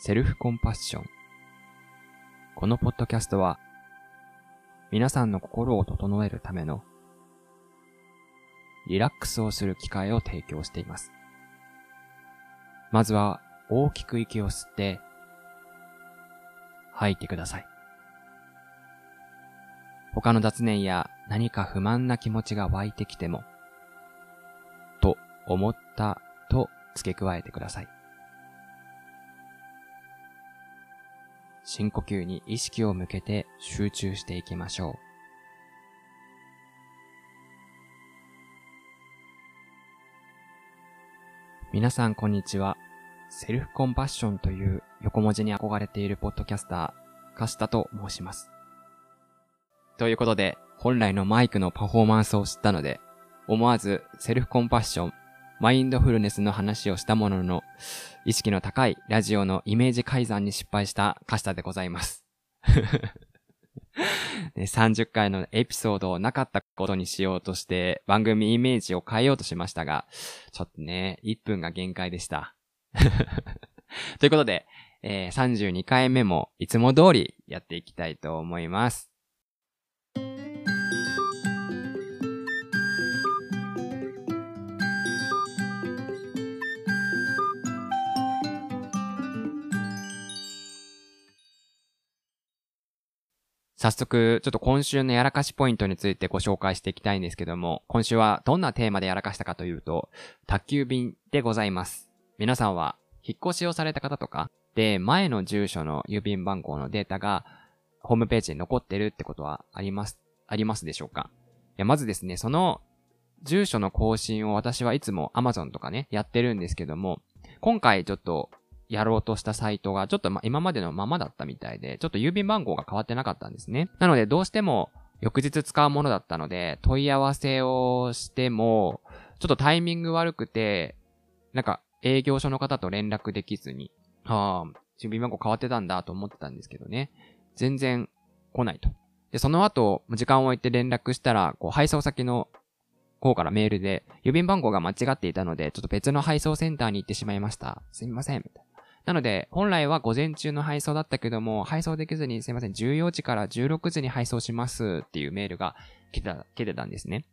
セルフコンパッション。このポッドキャストは、皆さんの心を整えるための、リラックスをする機会を提供しています。まずは、大きく息を吸って、吐いてください。他の雑念や何か不満な気持ちが湧いてきても、と思ったと付け加えてください。深呼吸に意識を向けて集中していきましょう。皆さんこんにちは。セルフコンパッションという横文字に憧れているポッドキャスター、カシタと申します。ということで、本来のマイクのパフォーマンスを知ったので、思わずセルフコンパッション、マインドフルネスの話をしたものの、意識の高いラジオのイメージ改ざんに失敗したカシタでございます。で30回のエピソードをなかったことにしようとして番組イメージを変えようとしましたが、ちょっとね、1分が限界でした。ということで、えー、32回目もいつも通りやっていきたいと思います。早速、ちょっと今週のやらかしポイントについてご紹介していきたいんですけども、今週はどんなテーマでやらかしたかというと、宅急便でございます。皆さんは、引っ越しをされた方とか、で、前の住所の郵便番号のデータが、ホームページに残ってるってことはあります、ありますでしょうか？いや、まずですね、その、住所の更新を私はいつも Amazon とかね、やってるんですけども、今回ちょっとやろうとしたサイトがちょっとま、今までのままだったみたいで、ちょっと郵便番号が変わってなかったんですね。なのでどうしても翌日使うものだったので、問い合わせをしても、ちょっとタイミング悪くて、なんか営業所の方と連絡できずに、ああ、郵便番号変わってたんだと思ってたんですけどね。全然来ないと。で、その後、時間を置いて連絡したら、こう、配送先の方からメールで、郵便番号が間違っていたので、ちょっと別の配送センターに行ってしまいました。すみません。みたいな。なので、本来は午前中の配送だったけども、配送できずにすいません、14時から16時に配送しますっていうメールが来てた、来てたんですね。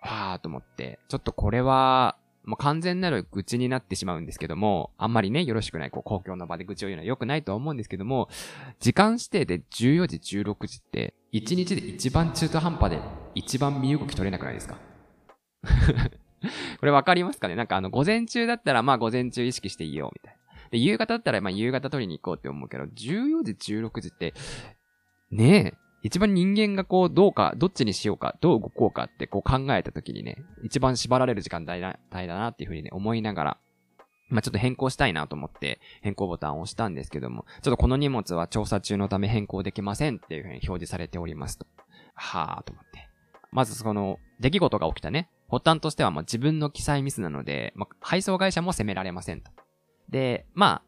はぁと思って、ちょっとこれは、もう完全なる愚痴になってしまうんですけども、あんまりね、よろしくない、こう、公共の場で愚痴を言うのは良くないと思うんですけども、時間指定で14時、16時って、1日で一番中途半端で、一番身動き取れなくないですか？これわかりますかね？なんかあの、午前中だったら、まあ午前中意識していいよ、みたいな。で、夕方だったら、まあ、夕方取りに行こうって思うけど、14時、16時って、ねえ、一番人間がこう、どうか、どっちにしようか、どう動こうかってこう考えた時にね、一番縛られる時間帯だなっていうふうにね、思いながら、まあ、ちょっと変更したいなと思って、変更ボタンを押したんですけども、ちょっとこの荷物は調査中のため変更できませんっていうふうに表示されておりますと。はぁと思って。まずその、出来事が起きたね。発端としてはもう自分の記載ミスなので、まあ、配送会社も責められませんと。で、まあ、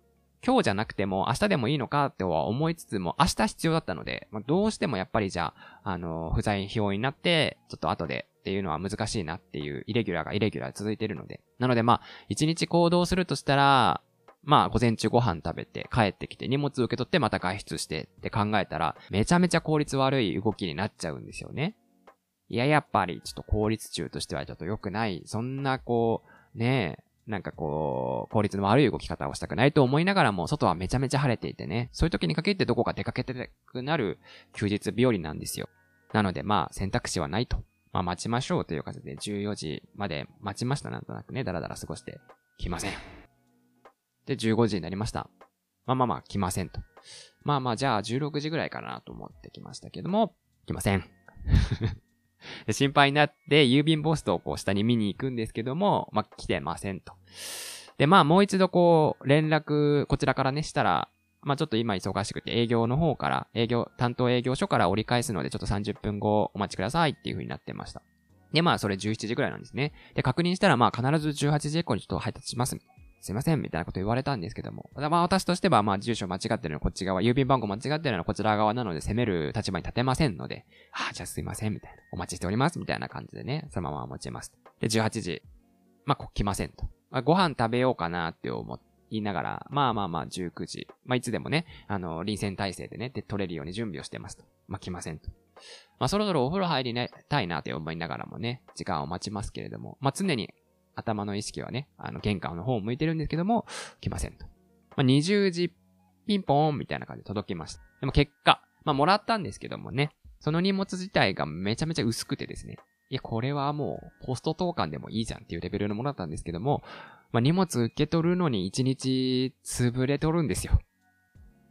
今日じゃなくても明日でもいいのかっては思いつつも明日必要だったので、まあ、どうしてもやっぱりじゃあ、あの、不在表になって、ちょっと後でっていうのは難しいなっていう、イレギュラーがイレギュラー続いてるので。なのでまあ、一日行動するとしたら、まあ、午前中ご飯食べて、帰ってきて、荷物受け取ってまた外出してって考えたら、めちゃめちゃ効率悪い動きになっちゃうんですよね。いや、やっぱり、ちょっと効率中としてはちょっと良くない。そんな、こう、ねえ、なんかこう、効率の悪い動き方をしたくないと思いながらも、外はめちゃめちゃ晴れていてね、そういう時に限ってどこか出かけてたくなる休日日和なんですよ。なのでまあ選択肢はないと。まあ待ちましょうという形で14時まで待ちました。なんとなくね、だらだら過ごして来ません。で、15時になりました。まあまあまあ来ませんと。まあまあじゃあ16時ぐらいかなと思ってきましたけども、来ません。心配になって、郵便ポストをこう下に見に行くんですけども、まあ、来てませんと。で、まあ、もう一度こう、連絡、こちらからね、したら、まあ、ちょっと今忙しくて営業の方から、営業、担当営業所から折り返すので、ちょっと30分後お待ちくださいっていう風になってました。で、まあ、それ17時ぐらいなんですね。で、確認したら、まあ、必ず18時以降にちょっと配達します。すいません、みたいなこと言われたんですけども。まあ私としては、まあ住所間違ってるのはこっち側、郵便番号間違ってるのはこちら側なので責める立場に立てませんので、ああ、じゃあすいません、みたいな。お待ちしております、みたいな感じでね、そのまま持ちます。で、18時、まあ、来ませんと。まあ、ご飯食べようかなって思っ言いながら、まあまあまあ19時。まあいつでもね、あの、臨戦態勢でね、で取れるように準備をしてますと。まあ来ませんと。まあそろそろお風呂入りたいなって思いながらもね、時間を待ちますけれども、まあ常に頭の意識はね、あの玄関の方を向いてるんですけども、来ませんと。まあ20時ピンポーンみたいな感じで届きました。でも結果、まあもらったんですけどもね、その荷物自体がめちゃめちゃ薄くてですね、いや、これはもう、ポスト投函でもいいじゃんっていうレベルのものだったんですけども、まあ、荷物受け取るのに1日潰れとるんですよ。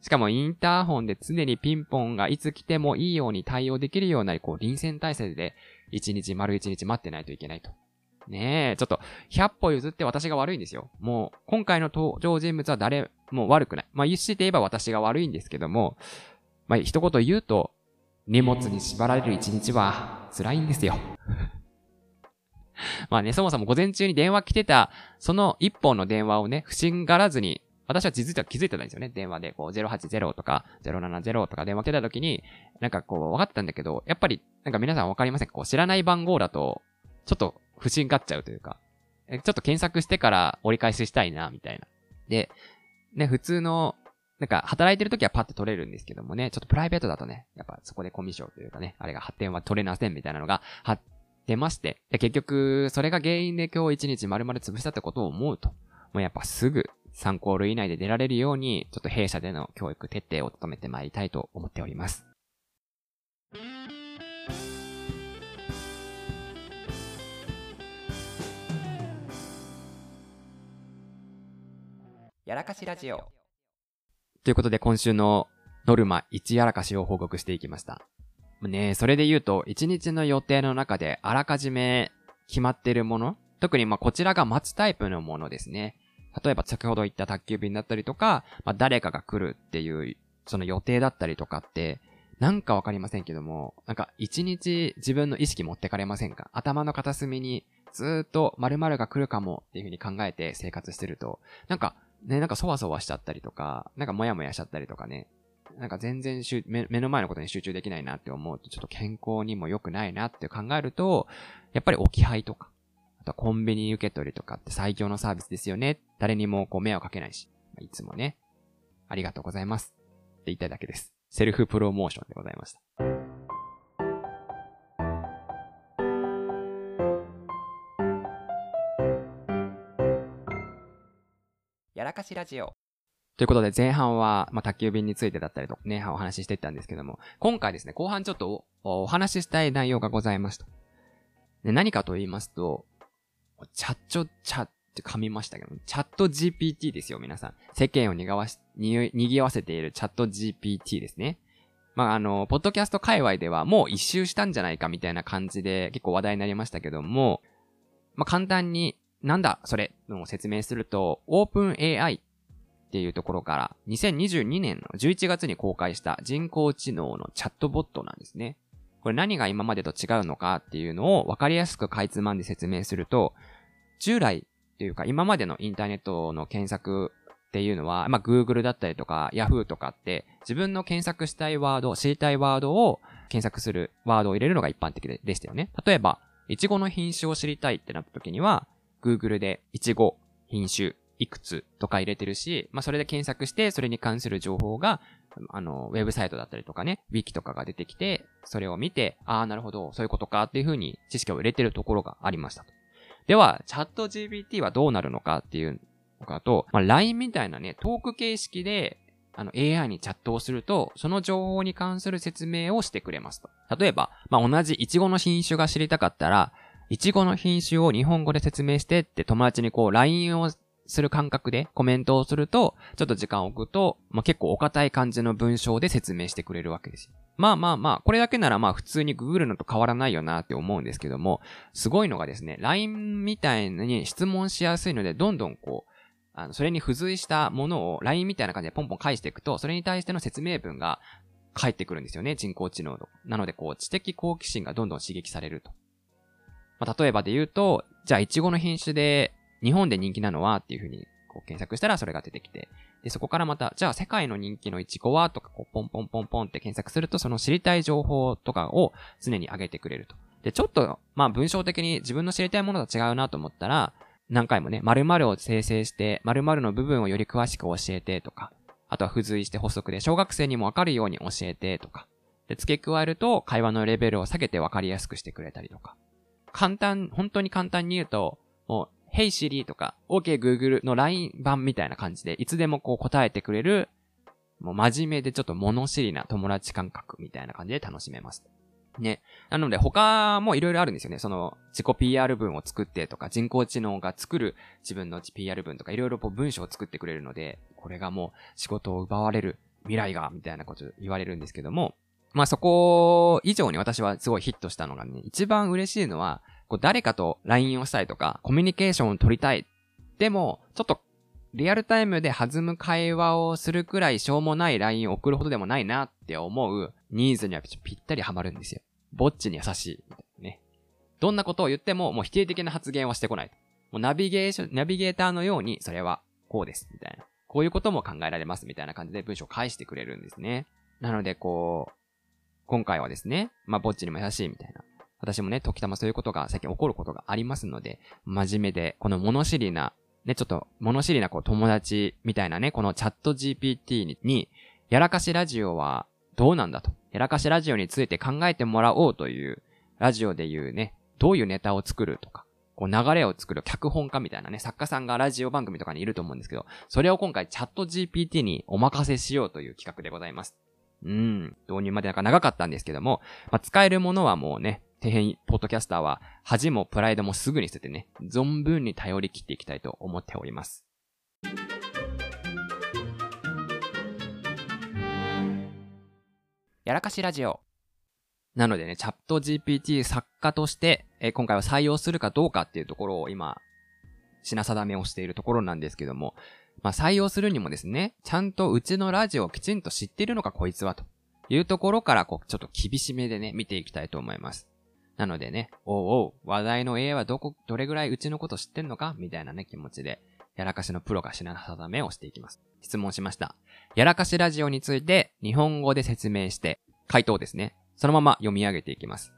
しかもインターホンで常にピンポンがいつ来てもいいように対応できるような、こう、臨戦態勢で1日丸1日待ってないといけないと。ねえ、ちょっと、100歩譲って私が悪いんですよ。もう、今回の登場人物は誰も悪くない。まあ、言って言えば私が悪いんですけども、まあ、一言言うと、荷物に縛られる一日は辛いんですよ。まあね、そもそも午前中に電話来てた、その一本の電話をね、不審がらずに、私は気づいた、気づいてたんですよね。電話で、こう、080とか、070とか電話来てた時に、なんかこう、分かったんだけど、やっぱり、なんか皆さん分かりませんこう、知らない番号だと、ちょっと不審がっちゃうというか、ちょっと検索してから折り返ししたいな、みたいな。で、ね、普通の、なんか、働いてる時はパッて取れるんですけどもね、ちょっとプライベートだとね、やっぱそこでコミュ障というかね、あれが発展は取れませんみたいなのが、発出まして、で結局、それが原因で今日一日丸々潰したってことを思うと、もうやっぱすぐ参考類以内で出られるように、ちょっと弊社での教育徹底を努めてまいりたいと思っております。やらかしラジオ。ということで今週のノルマ1やらかしを報告していきました。ねそれで言うと、1日の予定の中であらかじめ決まってるもの特にまあこちらが待つタイプのものですね。例えば先ほど言った宅急便だったりとか、まあ誰かが来るっていう、その予定だったりとかって、なんかわかりませんけども、なんか一日自分の意識持ってかれませんか？頭の片隅にずっと〇〇が来るかもっていう風に考えて生活してると、なんかね、なんかそわそわしちゃったりとか、なんかモヤモヤしちゃったりとかね、なんか全然しゅ目目の前のことに集中できないなって思うと、ちょっと健康にも良くないなって考えると、やっぱり置き配とか、あとはコンビニ受け取りとかって最強のサービスですよね。誰にもこう迷惑かけないし、いつもね、ありがとうございますって言いただけです。セルフプロモーションでございました。かしラジオ。ということで前半は、まあ、宅急便についてだったりとかね、お話ししていったんですけども、今回ですね、後半ちょっとおお話ししたい内容がございました。で何かと言いますと、チャッチョチャって噛みましたけど、チャット GPT ですよ、皆さん。世間をにがわし、に、にぎわせているチャット GPT ですね。まあ、あの、ポッドキャスト界隈ではもう一周したんじゃないかみたいな感じで結構話題になりましたけども、まあ、簡単に、なんだ、それ、の説明すると、OpenAI っていうところから、2022年の11月に公開した人工知能のチャットボットなんですね。これ何が今までと違うのかっていうのを分かりやすくかいつまんで説明すると、従来っていうか今までのインターネットの検索っていうのは、まあ、Google だったりとか Yahoo とかって自分の検索したいワード、知りたいワードを検索するワードを入れるのが一般的でしたよね。例えば、イチゴの品種を知りたいってなった時には、Google でイチゴ品種いくつとか入れてるし、まあ、それで検索して、それに関する情報が、あの、ウェブサイトだったりとかね、ウィキとかが出てきて、それを見て、ああ、なるほど、そういうことかっていうふうに知識を入れてるところがありましたと。では、チャット GPT はどうなるのかっていうのかと、まあ、LINE みたいなね、トーク形式で、あの、AI にチャットをすると、その情報に関する説明をしてくれますと。例えば、まあ、同じイチゴの品種が知りたかったら、イチゴの品種を日本語で説明してって友達にこう LINE をする感覚でコメントをすると、ちょっと時間を置くと、まあ、結構お堅い感じの文章で説明してくれるわけですよ。まあまあまあ、これだけならまあ普通に Google のと変わらないよなって思うんですけども、すごいのがですね、LINE みたいに質問しやすいので、どんどんこう、あの、それに付随したものを LINE みたいな感じでポンポン返していくと、それに対しての説明文が返ってくるんですよね、人工知能の。なので、こう、知的好奇心がどんどん刺激されると。まあ、例えばで言うと、じゃあ、イチゴの品種で、日本で人気なのはっていうふうにこう検索したらそれが出てきて、で、そこからまた、じゃあ世界の人気のイチゴはとか、こう、ポンポンポンポンって検索すると、その知りたい情報とかを常に上げてくれると。で、ちょっと、まあ文章的に自分の知りたいものと違うなと思ったら、何回もね、〇〇を生成して、〇〇の部分をより詳しく教えてとか、あとは付随して補足で小学生にもわかるように教えてとか、で、付け加えると会話のレベルを下げてわかりやすくしてくれたりとか。簡単、本当に簡単に言うと、もう、Hey Siri とか、OK Google の LINE 版みたいな感じで、いつでもこう答えてくれる、もう真面目でちょっと物知りな友達感覚みたいな感じで楽しめます。ね。なので他も色々あるんですよね。その自己 PR 文を作ってとか人工知能が作る自分の PR 文とか色々こう文章を作ってくれるので、これがもう仕事を奪われる未来がみたいなこと言われるんですけども、まあそこ以上に私はすごいヒットしたのがね、一番嬉しいのは、こう誰かと LINE をしたいとか、コミュニケーションを取りたい。でも、ちょっとリアルタイムで弾む会話をするくらいしょうもない LINE を送るほどでもないなって思うニーズにはぴったりハマるんですよ。ぼっちに優しい。みたいなね。どんなことを言ってももう否定的な発言はしてこない。もうナビゲーション、ナビゲーターのようにそれはこうです。みたいな。こういうことも考えられます。みたいな感じで文章を返してくれるんですね。なのでこう、今回はですね、まあぼっちにも優しいみたいな。私もね、時たまそういうことが最近起こることがありますので、真面目で、この物知りなね、ちょっと物知りなこう友達みたいなね、このチャット GPT に、にやらかしラジオはどうなんだと。やらかしラジオについて考えてもらおうという、ラジオで言うね、どういうネタを作るとか、こう流れを作る脚本家みたいなね、作家さんがラジオ番組とかにいると思うんですけど、それを今回チャット GPT にお任せしようという企画でございます。うん、導入までなんか長かったんですけども、まあ、使えるものはもうね、底辺ポッドキャスターは恥もプライドもすぐに捨ててね、存分に頼り切っていきたいと思っております。やらかしラジオ。なのでね、チャット GPT 作家として、えー、今回は採用するかどうかっていうところを今、品定めをしているところなんですけども、まあ採用するにもですね、ちゃんとうちのラジオをきちんと知ってるのかこいつはというところからこう、ちょっと厳しめでね、見ていきたいと思います。なのでね、おうおう、話題の A はどこ、どれぐらいうちのこと知ってんのか？みたいなね、気持ちで、やらかしのプロが品定めをしていきます。質問しました。やらかしラジオについて日本語で説明して、回答ですね。そのまま読み上げていきます。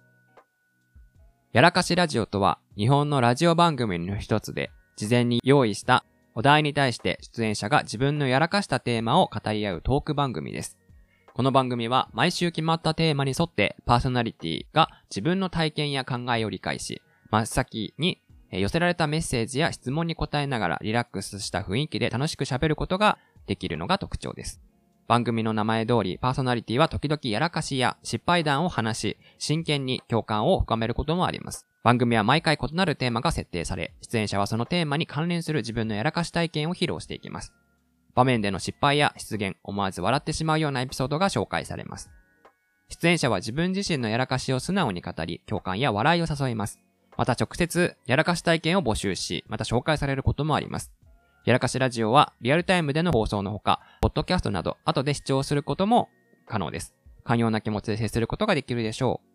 やらかしラジオとは、日本のラジオ番組の一つで、事前に用意したお題に対して出演者が自分のやらかしたテーマを語り合うトーク番組です。この番組は毎週決まったテーマに沿ってパーソナリティが自分の体験や考えを理解し、真っ先に寄せられたメッセージや質問に答えながらリラックスした雰囲気で楽しく喋ることができるのが特徴です。番組の名前通りパーソナリティは時々やらかしや失敗談を話し、真剣に共感を深めることもあります。番組は毎回異なるテーマが設定され、出演者はそのテーマに関連する自分のやらかし体験を披露していきます。場面での失敗や出現、思わず笑ってしまうようなエピソードが紹介されます。出演者は自分自身のやらかしを素直に語り、共感や笑いを誘います。また直接、やらかし体験を募集し、また紹介されることもあります。やらかしラジオは、リアルタイムでの放送のほか、ポッドキャストなど、後で視聴することも可能です。寛容な気持ちで接することができるでしょう。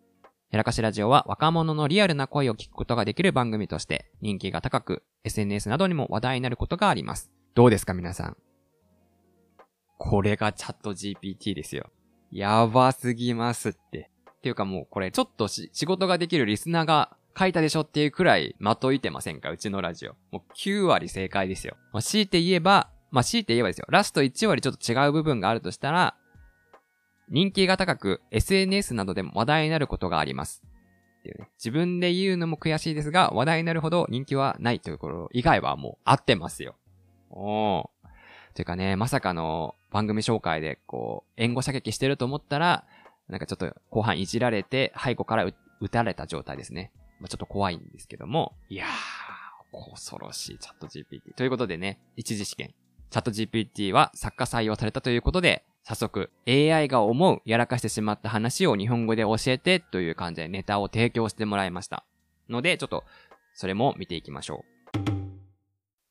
やらかしラジオは若者のリアルな声を聞くことができる番組として人気が高く、SNS などにも話題になることがあります。どうですか皆さん？これがチャット GPT ですよ。やばすぎますって。っていうかもうこれちょっと仕事ができるリスナーが書いたでしょっていうくらいまといてませんか？うちのラジオ。もう9割正解ですよ。まあ、強いて言えば、まあ、強いて言えばですよ。ラスト1割ちょっと違う部分があるとしたら、人気が高く SNS などでも話題になることがあります。自分で言うのも悔しいですが、話題になるほど人気はないというところ以外はもう合ってますよ。おー。というかね、まさかの番組紹介で、こう、援護射撃してると思ったら、なんかちょっと後半いじられて、背後から撃たれた状態ですね。まあ、ちょっと怖いんですけども、いやー、恐ろしいチャット GPT。ということでね、一次試験。チャット GPT は作家採用されたということで、早速、AI が思うやらかしてしまった話を日本語で教えてという感じでネタを提供してもらいました。ので、ちょっと、それも見ていきましょう。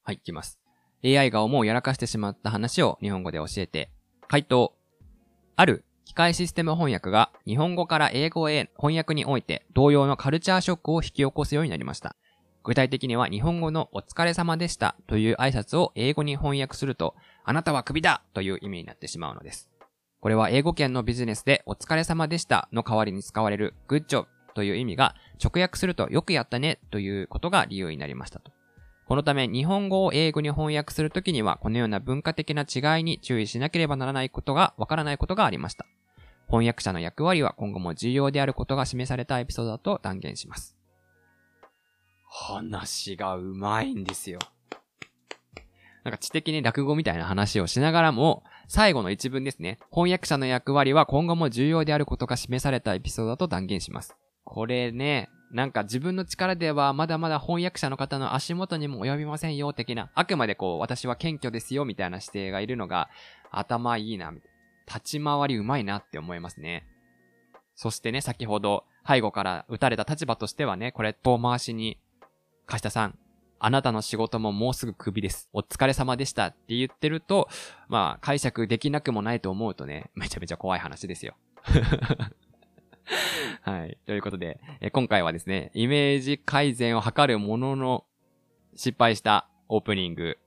はい、いきます。AI が思うやらかしてしまった話を日本語で教えて、回答。ある機械システム翻訳が日本語から英語へ翻訳において同様のカルチャーショックを引き起こすようになりました。具体的には日本語のお疲れ様でしたという挨拶を英語に翻訳すると、あなたはクビだという意味になってしまうのです。これは英語圏のビジネスでお疲れ様でしたの代わりに使われる good job という意味が直訳するとよくやったねということが理由になりましたと。このため日本語を英語に翻訳するときにはこのような文化的な違いに注意しなければならないことがわからないことがありました。翻訳者の役割は今後も重要であることが示されたエピソードだと断言します。話がうまいんですよ。なんか知的に落語みたいな話をしながらも、最後の一文ですね。翻訳者の役割は今後も重要であることが示されたエピソードだと断言します。これね、なんか自分の力ではまだまだ翻訳者の方の足元にも及びませんよ、的な。あくまでこう、私は謙虚ですよ、みたいな姿勢がいるのが、頭いいな、立ち回りうまいなって思いますね。そしてね、先ほど、背後から撃たれた立場としてはね、これ遠回しに、貸田さん、あなたの仕事ももうすぐクビです。お疲れ様でしたって言ってると、まあ、解釈できなくもないと思うとね、めちゃめちゃ怖い話ですよ。はい。ということで、え今回はですね、イメージ改善を図るものの失敗したオープニング、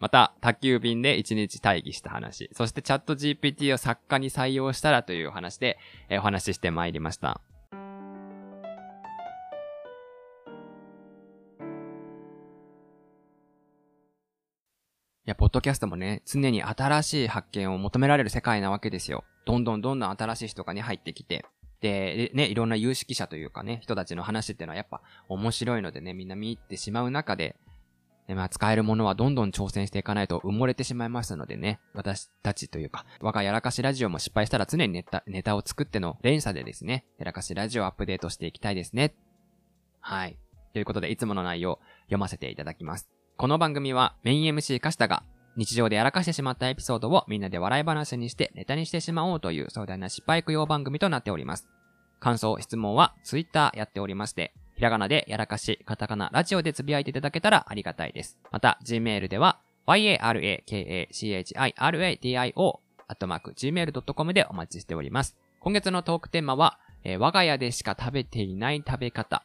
また、宅急便で1日待機した話、そしてチャット GPT を作家に採用したらという話で、えお話ししてまいりました。や、ポッドキャストもね、常に新しい発見を求められる世界なわけですよ。どんどんどんどん新しい人がね、入ってきて。で、ね、いろんな有識者というかね、人たちの話っていうのはやっぱ面白いのでね、みんな見入ってしまう中で、で、まあ、使えるものはどんどん挑戦していかないと埋もれてしまいますのでね、私たちというか、我がやらかしラジオも失敗したら常にネタ、ネタを作っての連鎖でですね、やらかしラジオをアップデートしていきたいですね。はい。ということで、いつもの内容読ませていただきます。この番組はメイン MC カシタが日常でやらかしてしまったエピソードをみんなで笑い話にしてネタにしてしまおうという壮大な失敗供養番組となっております。感想、質問は Twitter やっておりまして、ひらがなでやらかし、カタカナ、ラジオでつぶやいていただけたらありがたいです。また、Gmail では yarakachiradio アットマーク gmail.com でお待ちしております。今月のトークテーマは、えー、我が家でしか食べていない食べ方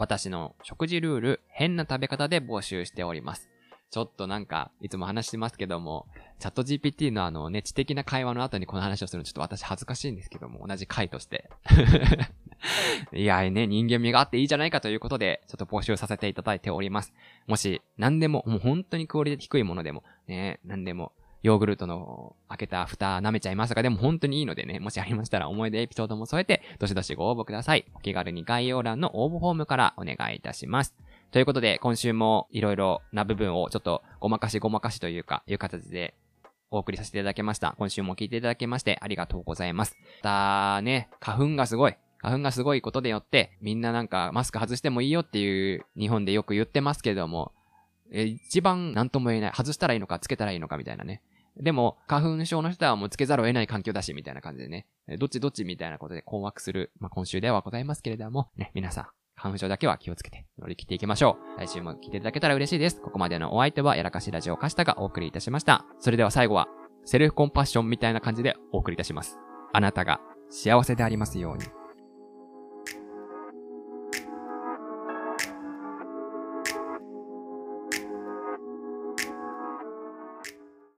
私の食事ルール、変な食べ方で募集しております。ちょっとなんか、いつも話してますけども、チャット GPT のあの、ね、知的な会話の後にこの話をするのちょっと私恥ずかしいんですけども、同じ回として。いやね、人間味があっていいじゃないかということで、ちょっと募集させていただいております。もし、何でも、もう本当にクオリティ低いものでも、ね、何でも、ヨーグルトの開けた蓋舐めちゃいますが、でも本当にいいのでね、もしありましたら思い出エピソードも添えて、どしどしご応募ください。お気軽に概要欄の応募フォームからお願いいたします。ということで、今週もいろいろな部分をちょっとごまかしごまかしというか、いう形でお送りさせていただきました。今週も聞いていただきましてありがとうございます。またね、花粉がすごい。花粉がすごいことでよって、みんななんかマスク外してもいいよっていう日本でよく言ってますけども、え一番何とも言えない。外したらいいのか、つけたらいいのかみたいなね。でも、花粉症の人はもうつけざるを得ない環境だし、みたいな感じでね。どっちどっちみたいなことで困惑する、まあ、今週ではございますけれども、ね、皆さん、花粉症だけは気をつけて乗り切っていきましょう。来週も聞いていただけたら嬉しいです。ここまでのお相手は、やらかしラジオカシタがお送りいたしました。それでは最後は、セルフコンパッションみたいな感じでお送りいたします。あなたが幸せでありますように。